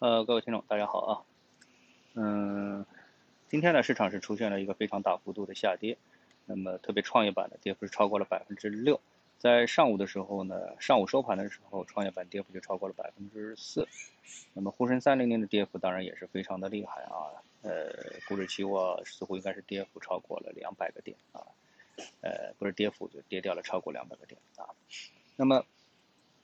呃，各位听众，大家好啊。嗯，今天呢，市场是出现了一个非常大幅度的下跌，那么特别创业板的跌幅是超过了百分之六。在上午的时候呢，上午收盘的时候，创业板跌幅就超过了百分之四。那么沪深三零零的跌幅当然也是非常的厉害啊，呃，股指期货似乎应该是跌幅超过了两百个点啊，呃，不是跌幅就跌掉了超过两百个点啊。那么，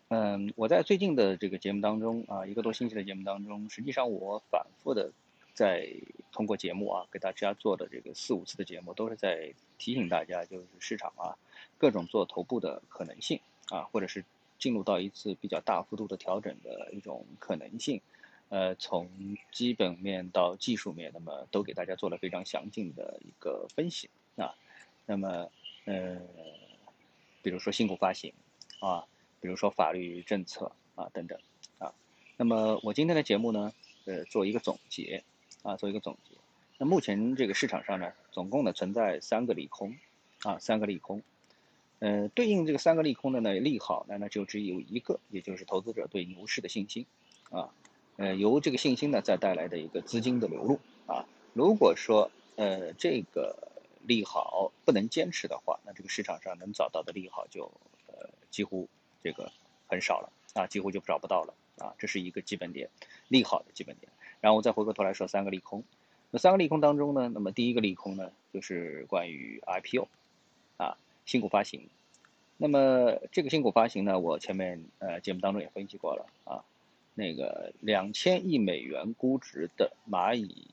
嗯，我在最近的这个节目当中啊，一个多星期的节目当中，实际上我反复的在通过节目啊，给大家做的这个四五次的节目，都是在提醒大家，就是市场啊。各种做头部的可能性啊，或者是进入到一次比较大幅度的调整的一种可能性，呃，从基本面到技术面，那么都给大家做了非常详尽的一个分析啊。那么，呃，比如说新股发行啊，比如说法律政策啊等等啊。那么我今天的节目呢，呃，做一个总结啊，做一个总结。那目前这个市场上呢，总共呢存在三个利空啊，三个利空。呃，对应这个三个利空的呢，利好呢，那就只有一个，也就是投资者对牛市的信心，啊，呃，由这个信心呢，再带来的一个资金的流入，啊，如果说呃这个利好不能坚持的话，那这个市场上能找到的利好就呃几乎这个很少了，啊，几乎就找不到了，啊，这是一个基本点，利好的基本点。然后我再回过头来说三个利空，那三个利空当中呢，那么第一个利空呢，就是关于 IPO，啊。新股发行，那么这个新股发行呢，我前面呃节目当中也分析过了啊，那个两千亿美元估值的蚂蚁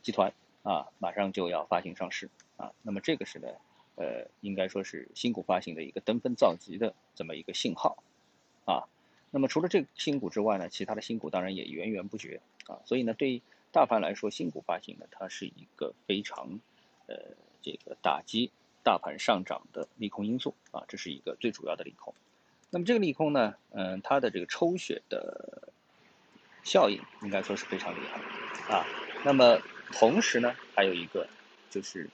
集团啊，马上就要发行上市啊，那么这个是呢，呃，应该说是新股发行的一个登峰造极的这么一个信号啊。那么除了这个新股之外呢，其他的新股当然也源源不绝啊，所以呢，对于大盘来说，新股发行呢，它是一个非常呃这个打击。大盘上涨的利空因素啊，这是一个最主要的利空。那么这个利空呢，嗯，它的这个抽血的效应应该说是非常厉害啊。那么同时呢，还有一个就是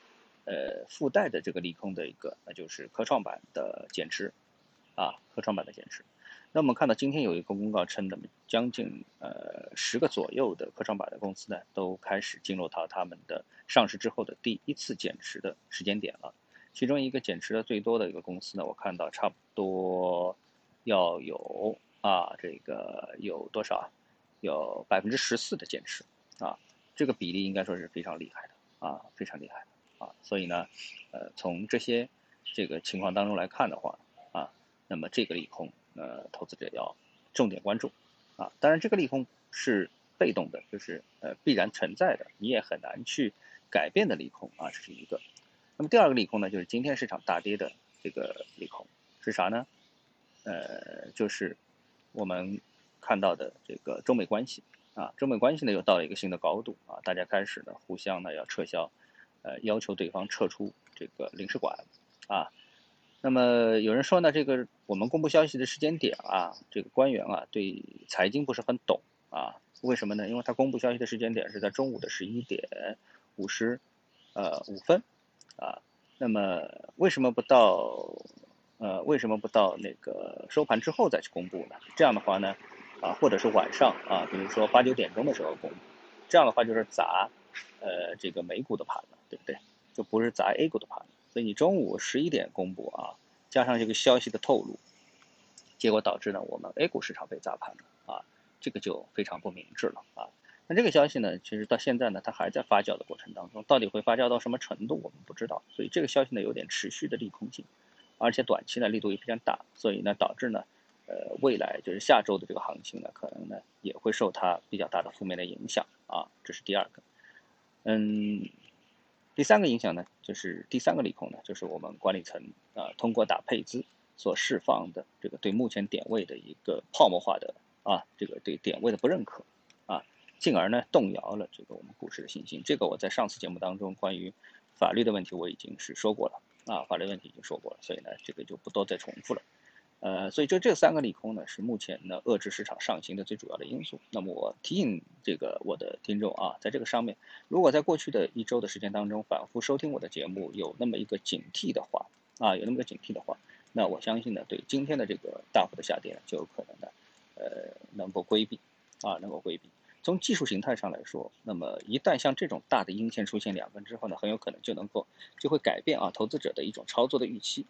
呃附带的这个利空的一个，那就是科创板的减持啊，科创板的减持。那我们看到今天有一个公告称，那么将近呃十个左右的科创板的公司呢，都开始进入到他们的上市之后的第一次减持的时间点了。其中一个减持的最多的一个公司呢，我看到差不多要有啊，这个有多少？有百分之十四的减持啊，这个比例应该说是非常厉害的啊，非常厉害啊。所以呢，呃，从这些这个情况当中来看的话啊，那么这个利空，呃，投资者要重点关注啊。当然，这个利空是被动的，就是呃必然存在的，你也很难去改变的利空啊，这是一个。那么第二个利空呢，就是今天市场大跌的这个利空是啥呢？呃，就是我们看到的这个中美关系啊，中美关系呢又到了一个新的高度啊，大家开始呢互相呢要撤销，呃，要求对方撤出这个领事馆啊。那么有人说呢，这个我们公布消息的时间点啊，这个官员啊对财经不是很懂啊，为什么呢？因为他公布消息的时间点是在中午的十一点五十呃五分。啊，那么为什么不到，呃，为什么不到那个收盘之后再去公布呢？这样的话呢，啊，或者是晚上啊，比如说八九点钟的时候公布，这样的话就是砸，呃，这个美股的盘了，对不对？就不是砸 A 股的盘。所以你中午十一点公布啊，加上这个消息的透露，结果导致呢，我们 A 股市场被砸盘了啊，这个就非常不明智了啊。那这个消息呢，其实到现在呢，它还在发酵的过程当中，到底会发酵到什么程度，我们不知道。所以这个消息呢，有点持续的利空性，而且短期呢力度也非常大，所以呢导致呢，呃，未来就是下周的这个行情呢，可能呢也会受它比较大的负面的影响啊。这是第二个，嗯，第三个影响呢，就是第三个利空呢，就是我们管理层啊通过打配资所释放的这个对目前点位的一个泡沫化的啊这个对点位的不认可啊。进而呢，动摇了这个我们股市的信心。这个我在上次节目当中关于法律的问题我已经是说过了啊，法律问题已经说过了，所以呢，这个就不多再重复了。呃，所以就这三个利空呢，是目前呢遏制市场上行的最主要的因素。那么我提醒这个我的听众啊，在这个上面，如果在过去的一周的时间当中反复收听我的节目，有那么一个警惕的话啊，有那么个警惕的话，那我相信呢，对今天的这个大幅的下跌呢，就有可能呢，呃，能够规避啊，能够规避。从技术形态上来说，那么一旦像这种大的阴线出现两根之后呢，很有可能就能够就会改变啊投资者的一种操作的预期，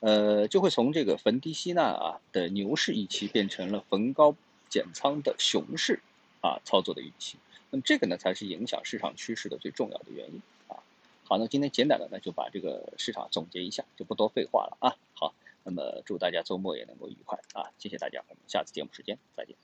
呃，就会从这个逢低吸纳啊的牛市预期变成了逢高减仓的熊市啊操作的预期。那么这个呢才是影响市场趋势的最重要的原因啊。好，那今天简短的呢就把这个市场总结一下，就不多废话了啊。好，那么祝大家周末也能够愉快啊！谢谢大家，我们下次节目时间再见。